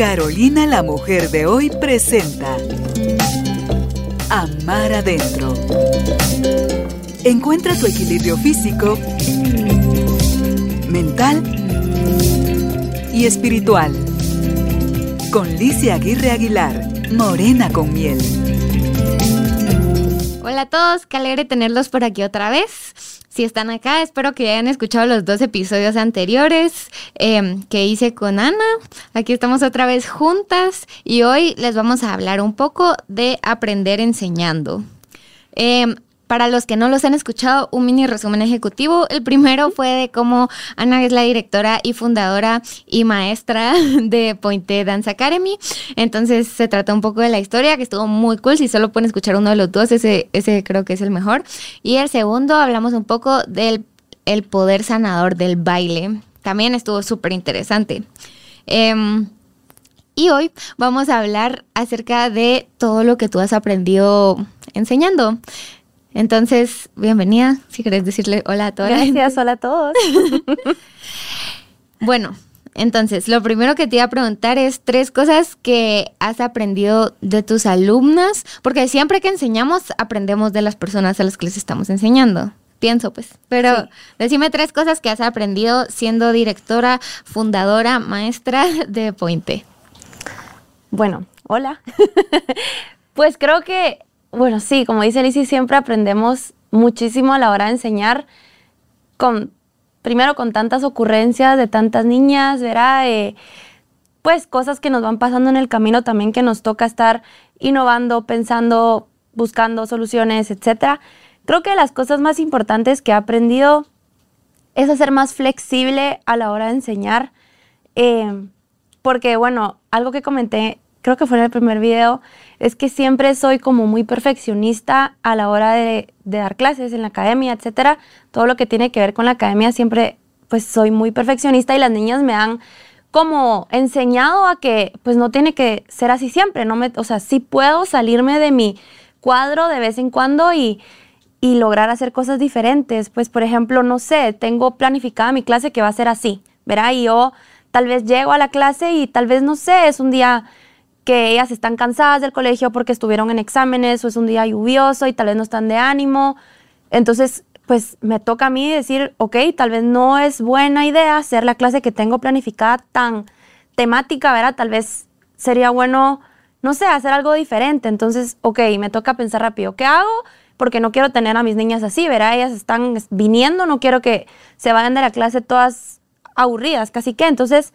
Carolina la mujer de hoy presenta Amar adentro. Encuentra tu equilibrio físico, mental y espiritual. Con Licia Aguirre Aguilar, Morena con miel. Hola a todos, qué alegre tenerlos por aquí otra vez. Si están acá, espero que hayan escuchado los dos episodios anteriores em, que hice con Ana. Aquí estamos otra vez juntas y hoy les vamos a hablar un poco de aprender enseñando. Em, para los que no los han escuchado, un mini resumen ejecutivo. El primero fue de cómo Ana es la directora y fundadora y maestra de Pointe Dance Academy. Entonces se trata un poco de la historia, que estuvo muy cool. Si solo pueden escuchar uno de los dos, ese, creo que es el mejor. Y el segundo, hablamos un poco del el poder sanador del baile. También estuvo súper interesante. Em, y hoy vamos a hablar acerca de todo lo que tú has aprendido enseñando. Entonces, bienvenida, si querés decirle hola a todos. Gracias, hola a todos. bueno, entonces, lo primero que te iba a preguntar es tres cosas que has aprendido de tus alumnas, porque siempre que enseñamos, aprendemos de las personas a las que les estamos enseñando. Pienso, pues. Pero decime tres cosas que has aprendido siendo directora, fundadora, maestra de Pointe. Bueno, hola. pues creo que bueno, sí, como dice Lizzie, siempre aprendemos muchísimo a la hora de enseñar con, primero con tantas ocurrencias de tantas niñas, verá, eh, pues cosas que nos van pasando en el camino también que nos toca estar innovando, pensando, buscando soluciones, etc. Creo que las cosas más importantes que he aprendido es a ser más flexible a la hora de enseñar, eh, porque bueno, algo que comenté creo que fue en el primer video, es que siempre soy como muy perfeccionista a la hora de, dar clases en la academia, etcétera. Todo lo que tiene que ver con la academia siempre, pues soy muy perfeccionista y las niñas me han como enseñado a que pues no tiene que ser así siempre, no me, o sea, sí puedo salirme de mi cuadro de vez en cuando y, y lograr hacer cosas diferentes. Pues por ejemplo, no sé, tengo planificada mi clase que va a ser así, verá, y yo tal vez llego a la clase y tal vez no sé, es un día que ellas están cansadas del colegio porque estuvieron en exámenes o es un día lluvioso y tal vez no están de ánimo. Entonces, pues me toca a mí decir, ok, tal vez no es buena idea hacer la clase que tengo planificada tan temática, ¿verdad? Tal vez sería bueno, no sé, hacer algo diferente. Entonces, ok, me toca pensar rápido, ¿qué hago? Porque no quiero tener a mis niñas así, ¿verdad? Ellas están viniendo, no quiero que se vayan de la clase todas aburridas, casi que. Entonces,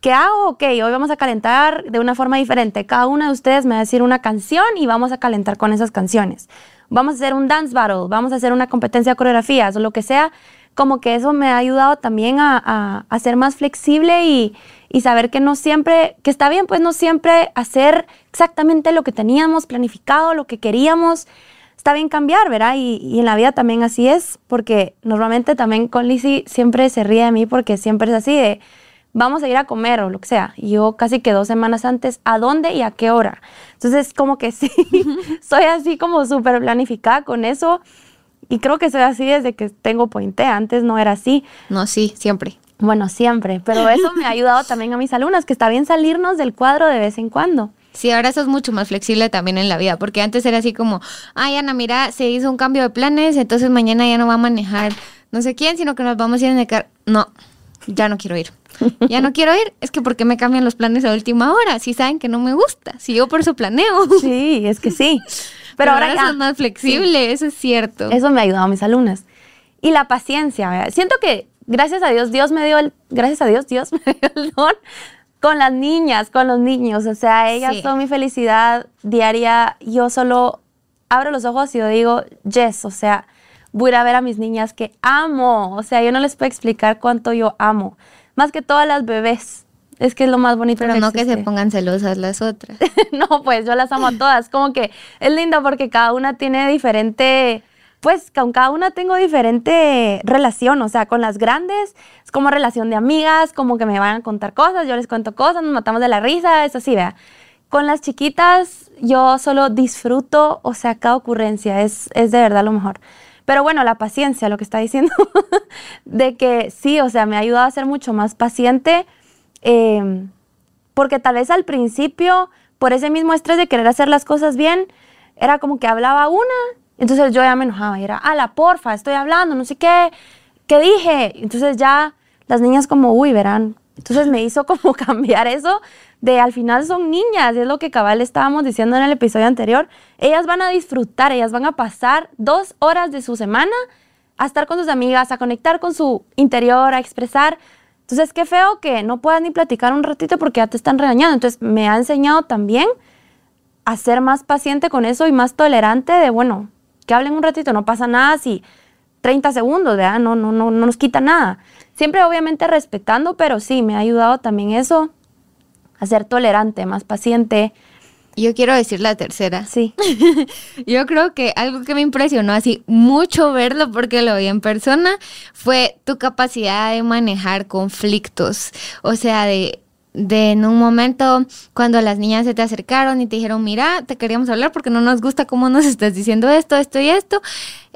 ¿Qué hago? Ok, hoy vamos a calentar de una forma diferente. Cada una de ustedes me va a decir una canción y vamos a calentar con esas canciones. Vamos a hacer un dance battle, vamos a hacer una competencia de coreografías o lo que sea. Como que eso me ha ayudado también a, ser más flexible y, saber que no siempre, que está bien, pues no siempre hacer exactamente lo que teníamos planificado, lo que queríamos. Está bien cambiar, ¿verdad? Y, y en la vida también así es, porque normalmente también con Lizzie siempre se ríe de mí porque siempre es así de vamos a ir a comer o lo que sea. Y yo casi que dos semanas antes, ¿a dónde y a qué hora? Entonces, como que sí, soy así como súper planificada con eso. Y creo que soy así desde que tengo Pointe. Antes no era así. No, sí, siempre. Bueno, siempre. Pero eso me ha ayudado también a mis alumnas, que está bien salirnos del cuadro de vez en cuando. Sí, ahora eso es mucho más flexible también en la vida, porque antes era así como, ay Ana, mira, se hizo un cambio de planes, entonces mañana ya no va a manejar no sé quién, sino que nos vamos a ir en el carro. No, ya no quiero ir. ya no quiero ir, es que ¿por qué me cambian los planes a última hora? Si saben que no me gusta, si yo por eso planeo. Sí, es que sí. Pero, ahora, ya, es más flexible, eso es cierto. Eso me ha ayudado a mis alumnas. Y la paciencia, siento que gracias a Dios, Dios me dio el, gracias a Dios, Dios me dio el don con las niñas, con los niños, o sea, ellas son mi felicidad diaria. Yo solo abro los ojos y yo digo, yes, o sea, voy a ir a ver a mis niñas que amo, o sea, yo no les puedo explicar cuánto yo amo más que todas las bebés. Es que es lo más bonito. Pero no que se pongan celosas las otras. no, pues yo las amo a todas. Como que es lindo porque cada una tiene diferente, pues con cada una tengo diferente relación. O sea, con las grandes es como relación de amigas, como que me van a contar cosas, yo les cuento cosas, nos matamos de la risa, eso sí, vea. Con las chiquitas yo solo disfruto, o sea, cada ocurrencia es, es de verdad lo mejor. Pero bueno, la paciencia, lo que está diciendo, de que sí, o sea, me ha ayudado a ser mucho más paciente. Em, porque tal vez al principio, por ese mismo estrés de querer hacer las cosas bien, era como que hablaba una, entonces yo ya me enojaba y era, la porfa, estoy hablando, no sé qué, ¿qué dije? Entonces ya las niñas como, uy, verán. Entonces me hizo como cambiar eso de al final son niñas, es lo que cabal estábamos diciendo en el episodio anterior. Ellas van a disfrutar, ellas van a pasar dos horas de su semana a estar con sus amigas, a conectar con su interior, a expresar. Entonces, qué feo que no puedas ni platicar un ratito porque ya te están regañando. Entonces, me ha enseñado también a ser más paciente con eso y más tolerante de, bueno, que hablen un ratito, no pasa nada si 30 segundos, ¿verdad? No, no, no, no nos quita nada. Siempre obviamente respetando, pero sí, me ha ayudado también eso a ser tolerante, más paciente. Yo quiero decir la tercera. Sí. Yo creo que algo que me impresionó así mucho verlo porque lo vi en persona fue tu capacidad de manejar conflictos. O sea, de de en un momento cuando las niñas se te acercaron y te dijeron, mira, te queríamos hablar porque no nos gusta cómo nos estás diciendo esto, esto y esto,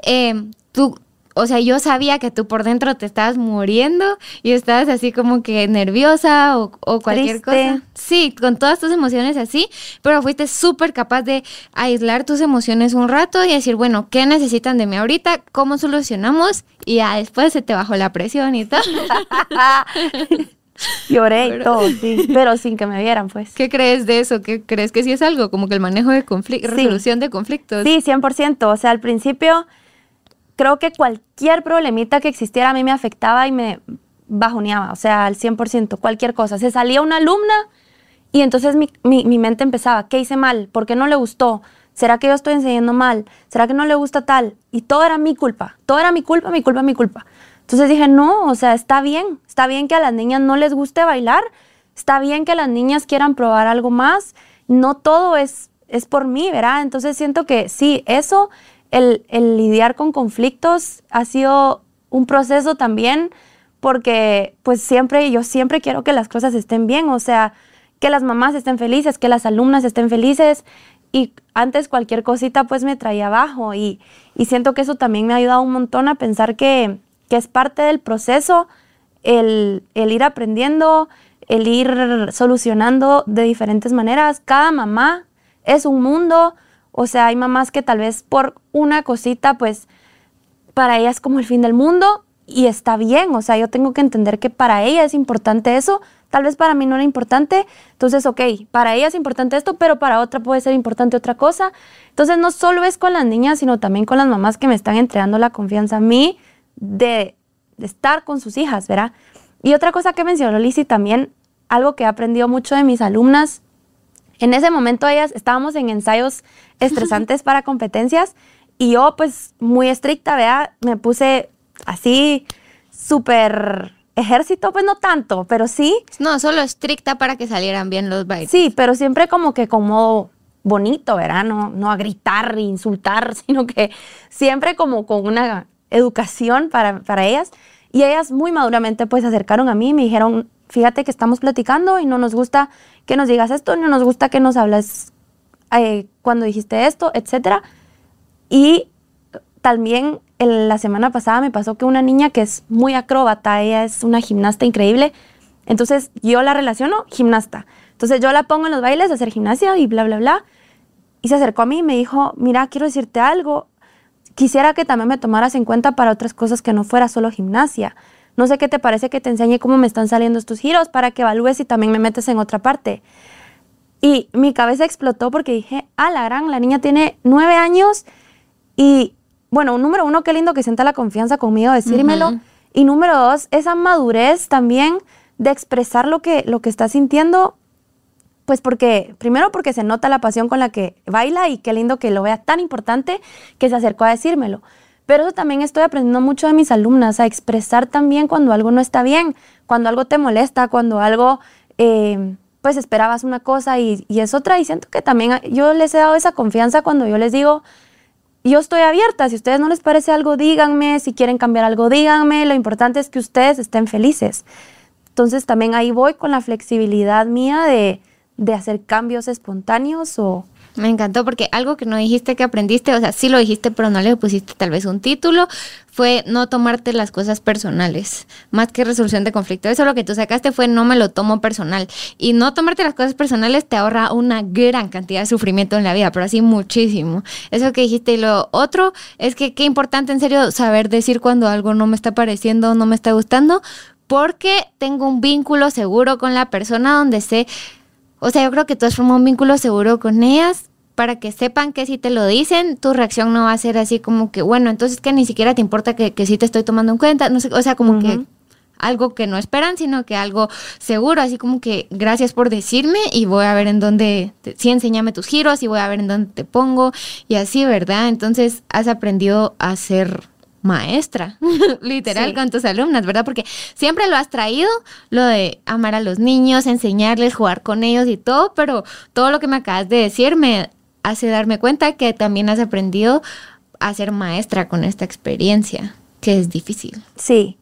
eh, tú, o sea, yo sabía que tú por dentro te estabas muriendo y estabas así como que nerviosa o, cualquier cosa. Sí, con todas tus emociones así, pero fuiste súper capaz de aislar tus emociones un rato y decir, bueno, ¿qué necesitan de mí ahorita? ¿Cómo solucionamos? Y ya después se te bajó la presión y todo. Lloré y todo, sí, pero sin que me vieran, pues. ¿Qué crees de eso? ¿Qué crees que sí es algo? Como que el manejo de conflictos, resolución de conflictos. Sí, 100%. O sea, al principio creo que cualquier problemita que existiera a mí me afectaba y me bajoneaba, o sea, al 100%, cualquier cosa. Se salía una alumna y entonces mi, mi mente empezaba, ¿qué hice mal? ¿Por qué no le gustó? ¿Será que yo estoy enseñando mal? ¿Será que no le gusta tal? Y todo era mi culpa, todo era mi culpa, mi culpa, mi culpa. Entonces dije, no, o sea, está bien, está bien que a las niñas no les guste bailar, está bien que las niñas quieran probar algo más, no todo es, es por mí, ¿verdad? Entonces siento que sí, eso, el, el lidiar con conflictos ha sido un proceso también, porque pues siempre, yo siempre quiero que las cosas estén bien, o sea, que las mamás estén felices, que las alumnas estén felices, y antes cualquier cosita pues me traía abajo y, y siento que eso también me ha ayudado un montón a pensar que, que es parte del proceso el, ir aprendiendo, el ir solucionando de diferentes maneras. Cada mamá es un mundo, o sea, hay mamás que tal vez por una cosita, pues para ella es como el fin del mundo y está bien, o sea, yo tengo que entender que para ella es importante eso, tal vez para mí no era importante, entonces, ok, para ella es importante esto, pero para otra puede ser importante otra cosa. Entonces, no solo es con las niñas, sino también con las mamás que me están entregando la confianza a mí de, estar con sus hijas, ¿verdad? Y otra cosa que mencionó Lizzie también, algo que he aprendido mucho de mis alumnas, en ese momento ellas estábamos en ensayos estresantes para competencias y yo pues muy estricta, ¿verdad? Me puse así súper ejército, pues no tanto, pero sí. No, solo estricta para que salieran bien los bailes. Sí, pero siempre como que como bonito, ¿verdad? No, no a gritar, insultar, sino que siempre como con una educación para, para ellas. Y ellas muy maduramente pues se acercaron a mí y me dijeron, fíjate que estamos platicando y no nos gusta que nos digas esto, no nos gusta que nos hablas eh, cuando dijiste esto, etc. Y también la semana pasada me pasó que una niña que es muy acróbata, ella es una gimnasta increíble, entonces yo la relaciono gimnasta. Entonces yo la pongo en los bailes a hacer gimnasia y bla, bla, bla. Y se acercó a mí y me dijo, mira, quiero decirte algo quisiera que también me tomaras en cuenta para otras cosas que no fuera solo gimnasia. No sé qué te parece que te enseñe cómo me están saliendo estos giros para que evalúes y también me metes en otra parte. Y mi cabeza explotó porque dije, ah, la gran, la niña tiene nueve años y, bueno, número uno, qué lindo que sienta la confianza conmigo, decírmelo. Y número dos, esa madurez también de expresar lo que, lo que está sintiendo pues porque, primero porque se nota la pasión con la que baila y qué lindo que lo vea tan importante que se acercó a decírmelo. Pero eso también estoy aprendiendo mucho de mis alumnas, a expresar también cuando algo no está bien, cuando algo te molesta, cuando algo, eh, pues esperabas una cosa y, es otra. Y siento que también yo les he dado esa confianza cuando yo les digo, yo estoy abierta, si a ustedes no les parece algo, díganme, si quieren cambiar algo, díganme, lo importante es que ustedes estén felices. Entonces también ahí voy con la flexibilidad mía de de hacer cambios espontáneos o, Me encantó porque algo que no dijiste que aprendiste, o sea, sí lo dijiste, pero no le pusiste tal vez un título, fue no tomarte las cosas personales, más que resolución de conflicto. Eso lo que tú sacaste fue no me lo tomo personal. Y no tomarte las cosas personales te ahorra una gran cantidad de sufrimiento en la vida, pero así muchísimo. Eso que dijiste. Y lo otro es que qué importante en serio saber decir cuando algo no me está pareciendo, no me está gustando, porque tengo un vínculo seguro con la persona donde sé o sea, yo creo que tú has formado un vínculo seguro con ellas. Para que sepan que si te lo dicen, tu reacción no va a ser así como que, bueno, entonces que ni siquiera te importa que, que sí te estoy tomando en cuenta, no sé, o sea, como que algo que no esperan, sino que algo seguro, así como que gracias por decirme y voy a ver en dónde, sí, enséñame tus giros y voy a ver en dónde te pongo y así, ¿verdad? Entonces has aprendido a ser maestra, literal, con tus alumnas, ¿verdad? Porque siempre lo has traído, lo de amar a los niños, enseñarles, jugar con ellos y todo, pero todo lo que me acabas de decir me hace darme cuenta que también has aprendido a ser maestra con esta experiencia, que es difícil. Sí,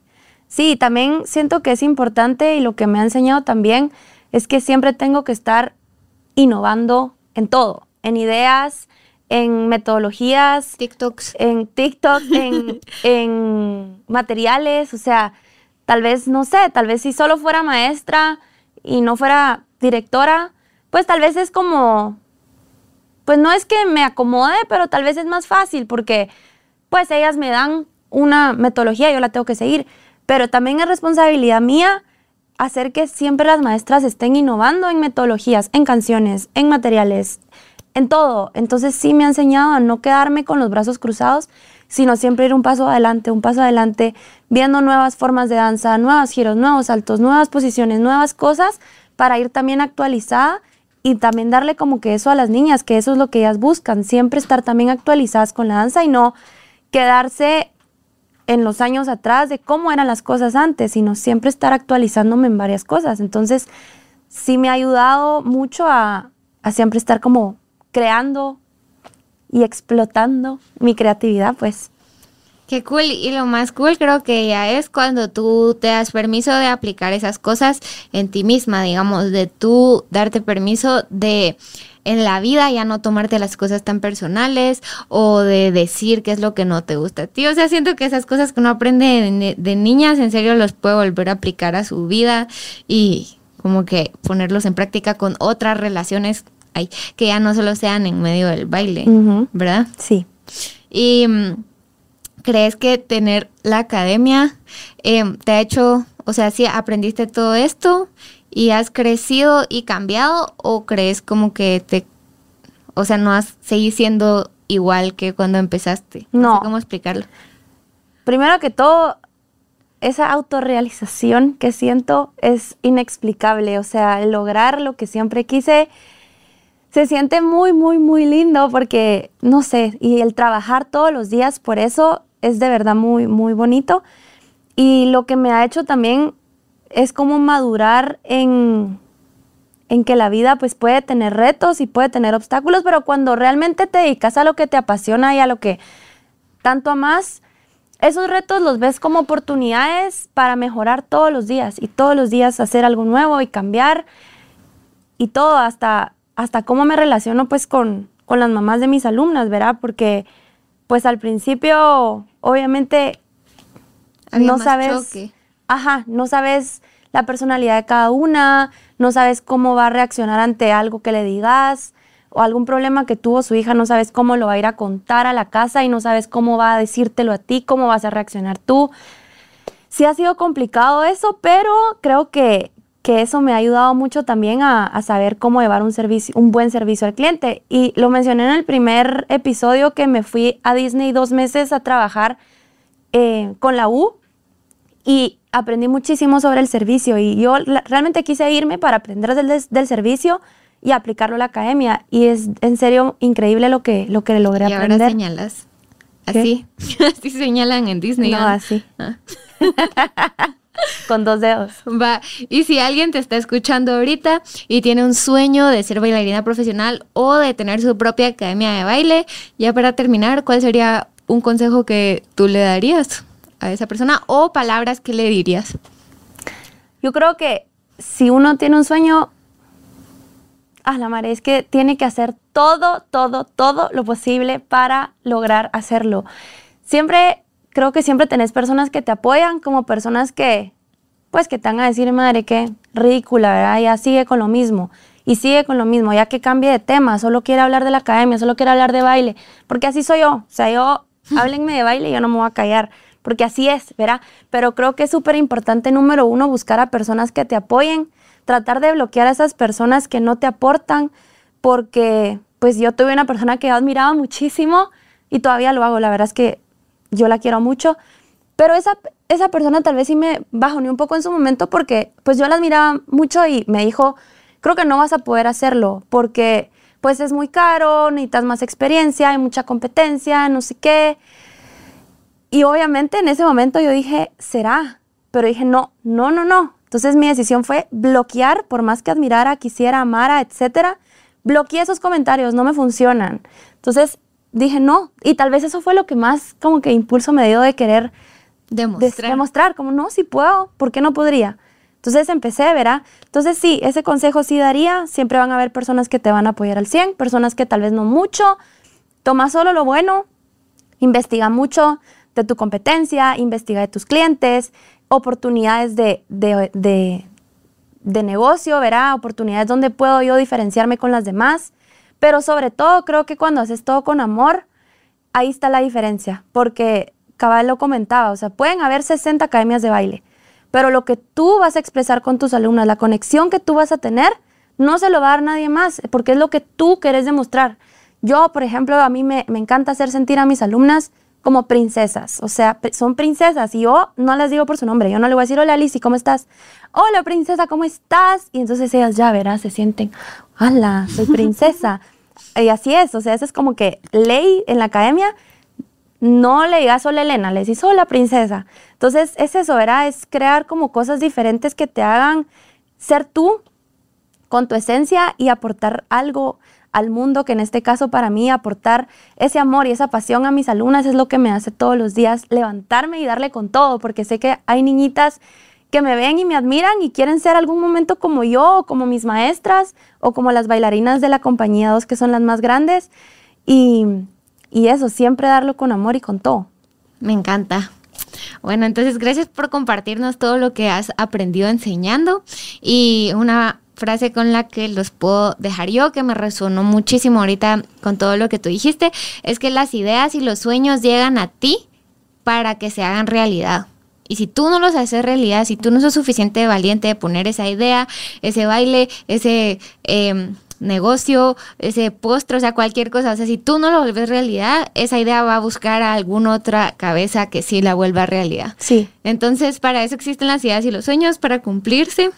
sí, también siento que es importante y lo que me ha enseñado también es que siempre tengo que estar innovando en todo, en ideas, en metodologías, TikToks, en TikTok, en, en materiales, o sea, tal vez, no sé, tal vez si solo fuera maestra y no fuera directora, pues tal vez es como, pues no es que me acomode, pero tal vez es más fácil porque pues ellas me dan una metodología, yo la tengo que seguir, pero también es responsabilidad mía hacer que siempre las maestras estén innovando en metodologías, en canciones, en materiales, en todo. Entonces sí me ha enseñado a no quedarme con los brazos cruzados, sino siempre ir un paso adelante, un paso adelante, viendo nuevas formas de danza, nuevos giros, nuevos saltos, nuevas posiciones, nuevas cosas, para ir también actualizada y también darle como que eso a las niñas, que eso es lo que ellas buscan, siempre estar también actualizadas con la danza y no quedarse en los años atrás de cómo eran las cosas antes, sino siempre estar actualizándome en varias cosas. Entonces, sí me ha ayudado mucho a, a siempre estar como creando y explotando mi creatividad, pues. Qué cool. Y lo más cool creo que ya es cuando tú te das permiso de aplicar esas cosas en ti misma, digamos, de tú darte permiso de en la vida ya no tomarte las cosas tan personales o de decir qué es lo que no te gusta a ti. O sea, siento que esas cosas que uno aprende de, de niñas, en serio, los puede volver a aplicar a su vida y como que ponerlos en práctica con otras relaciones que ya no solo sean en medio del baile, ¿verdad? Sí. Y mm, crees que tener la academia em, te ha hecho, o sea, si aprendiste todo esto y has crecido y cambiado o crees como que te, o sea, no has seguido siendo igual que cuando empezaste? No. sé cómo explicarlo. Primero que todo, esa autorrealización que siento es inexplicable, o sea, lograr lo que siempre quise se siente muy, muy, muy lindo porque, no sé, y el trabajar todos los días por eso es de verdad muy, muy bonito. Y lo que me ha hecho también es como madurar en, en que la vida pues puede tener retos y puede tener obstáculos, pero cuando realmente te dedicas a lo que te apasiona y a lo que tanto amas, esos retos los ves como oportunidades para mejorar todos los días y todos los días hacer algo nuevo y cambiar y todo hasta hasta cómo me relaciono pues con, con las mamás de mis alumnas, ¿verdad? Porque pues al principio obviamente no sabes, ajá, no sabes la personalidad de cada una, no sabes cómo va a reaccionar ante algo que le digas o algún problema que tuvo su hija, no sabes cómo lo va a ir a contar a la casa y no sabes cómo va a decírtelo a ti, cómo vas a reaccionar tú. Sí ha sido complicado eso, pero creo que, que eso me ha ayudado mucho también a, saber cómo llevar un, servicio, un buen servicio al cliente. Y lo mencioné en el primer episodio que me fui a Disney dos meses a trabajar eh, con la U y aprendí muchísimo sobre el servicio y yo realmente quise irme para aprender del, del, servicio y aplicarlo a la academia y es en serio increíble lo que, lo que logré y aprender. Ahora señalas. Así, así señalan en Disney. No, así. Ah. Con dos dedos. Va. Y si alguien te está escuchando ahorita y tiene un sueño de ser bailarina profesional o de tener su propia academia de baile, ya para terminar, ¿cuál sería un consejo que tú le darías a esa persona o palabras que le dirías? Yo creo que si uno tiene un sueño, ah, la madre, es que tiene que hacer todo, todo, todo lo posible para lograr hacerlo. Siempre, creo que siempre tenés personas que te apoyan como personas que, pues, que te van a decir, madre, qué ridícula, ¿verdad? Ya sigue con lo mismo. Y sigue con lo mismo, ya que cambie de tema, solo quiere hablar de la academia, solo quiere hablar de baile, porque así soy yo. O sea, yo, háblenme de baile y yo no me voy a callar porque así es, ¿verdad? Pero creo que es súper importante, número uno, buscar a personas que te apoyen, tratar de bloquear a esas personas que no te aportan, porque pues yo tuve una persona que admiraba muchísimo y todavía lo hago, la verdad es que yo la quiero mucho, pero esa, esa persona tal vez sí me bajó ni un poco en su momento porque pues yo la admiraba mucho y me dijo, creo que no vas a poder hacerlo porque pues es muy caro, necesitas más experiencia, hay mucha competencia, no sé qué. Y obviamente en ese momento yo dije, será, pero dije, no, no, no, no. Entonces mi decisión fue bloquear, por más que admirara, quisiera, amara, etcétera, bloqueé esos comentarios, no me funcionan. Entonces dije, no, y tal vez eso fue lo que más como que impulso me dio de querer demostrar, demostrar como no, si puedo, ¿por qué no podría? Entonces empecé, ¿verdad? Entonces sí, ese consejo sí daría, siempre van a haber personas que te van a apoyar al 100, personas que tal vez no mucho, toma solo lo bueno, investiga mucho, de tu competencia, investiga de tus clientes, oportunidades de, de, negocio, verá, oportunidades donde puedo yo diferenciarme con las demás. Pero sobre todo creo que cuando haces todo con amor, ahí está la diferencia, porque Cabal lo comentaba, o sea, pueden haber 60 academias de baile, pero lo que tú vas a expresar con tus alumnas, la conexión que tú vas a tener, no se lo va a dar nadie más, porque es lo que tú querés demostrar. Yo, por ejemplo, a mí me, me encanta hacer sentir a mis alumnas como princesas, o sea, son princesas y yo no las digo por su nombre, yo no le voy a decir, hola Alicia, ¿cómo estás? Hola princesa, ¿cómo estás? Y entonces ellas ya verás, se sienten, hola, soy princesa. y así es, o sea, eso es como que ley en la academia, no le digas hola Elena, le decís hola princesa. Entonces es eso, ¿verdad? Es crear como cosas diferentes que te hagan ser tú con tu esencia y aportar algo al mundo, que en este caso para mí aportar ese amor y esa pasión a mis alumnas es lo que me hace todos los días levantarme y darle con todo, porque sé que hay niñitas que me ven y me admiran y quieren ser algún momento como yo, o como mis maestras, o como las bailarinas de la compañía 2, que son las más grandes. Y, y eso, siempre darlo con amor y con todo. Me encanta. Bueno, entonces gracias por compartirnos todo lo que has aprendido enseñando y una frase con la que los puedo dejar yo, que me resonó muchísimo ahorita con todo lo que tú dijiste, es que las ideas y los sueños llegan a ti para que se hagan realidad. Y si tú no los haces realidad, si tú no sos suficiente valiente de poner esa idea, ese baile, ese em, negocio, ese postre, o sea, cualquier cosa, o sea, si tú no lo vuelves realidad, esa idea va a buscar a alguna otra cabeza que sí la vuelva realidad. Sí. Entonces, para eso existen las ideas y los sueños, para cumplirse.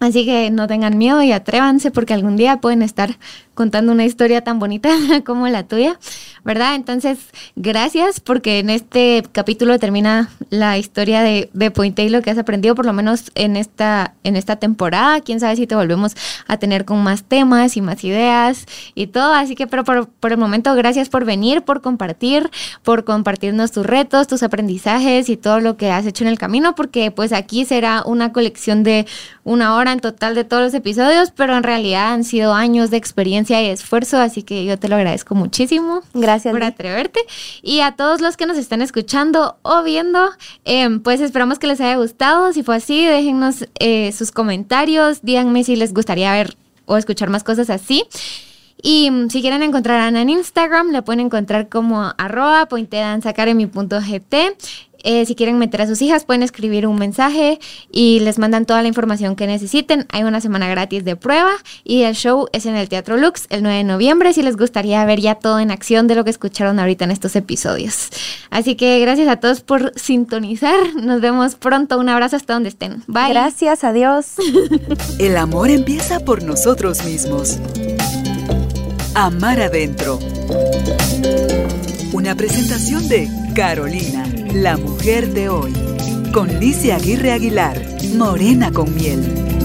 Así que no tengan miedo y atrévanse porque algún día pueden estar contando una historia tan bonita como la tuya, ¿verdad? Entonces, gracias porque en este capítulo termina la historia de, de Pointe y lo que has aprendido, por lo menos en esta, en esta temporada. Quién sabe si te volvemos a tener con más temas y más ideas y todo. Así que, pero por, por el momento, gracias por venir, por compartir, por compartirnos tus retos, tus aprendizajes y todo lo que has hecho en el camino, porque pues aquí será una colección de una hora en total de todos los episodios, pero en realidad han sido años de experiencia y esfuerzo, así que yo te lo agradezco muchísimo. Gracias. Por atreverte. Y a todos los que nos están escuchando o viendo, em, pues esperamos que les haya gustado. Si fue así, déjennos eh, sus comentarios, díganme si les gustaría ver o escuchar más cosas así. Y mm, si quieren encontrar a Ana en Instagram, la pueden encontrar como arroba pointedanzacademy.gt. Eh, si quieren meter a sus hijas, pueden escribir un mensaje y les mandan toda la información que necesiten. Hay una semana gratis de prueba y el show es en el Teatro Lux el 9 de noviembre si les gustaría ver ya todo en acción de lo que escucharon ahorita en estos episodios. Así que gracias a todos por sintonizar. Nos vemos pronto. Un abrazo hasta donde estén. Bye. Gracias, adiós. El amor empieza por nosotros mismos. Amar adentro. Una presentación de Carolina la mujer de hoy. Con Licia Aguirre Aguilar. Morena con miel.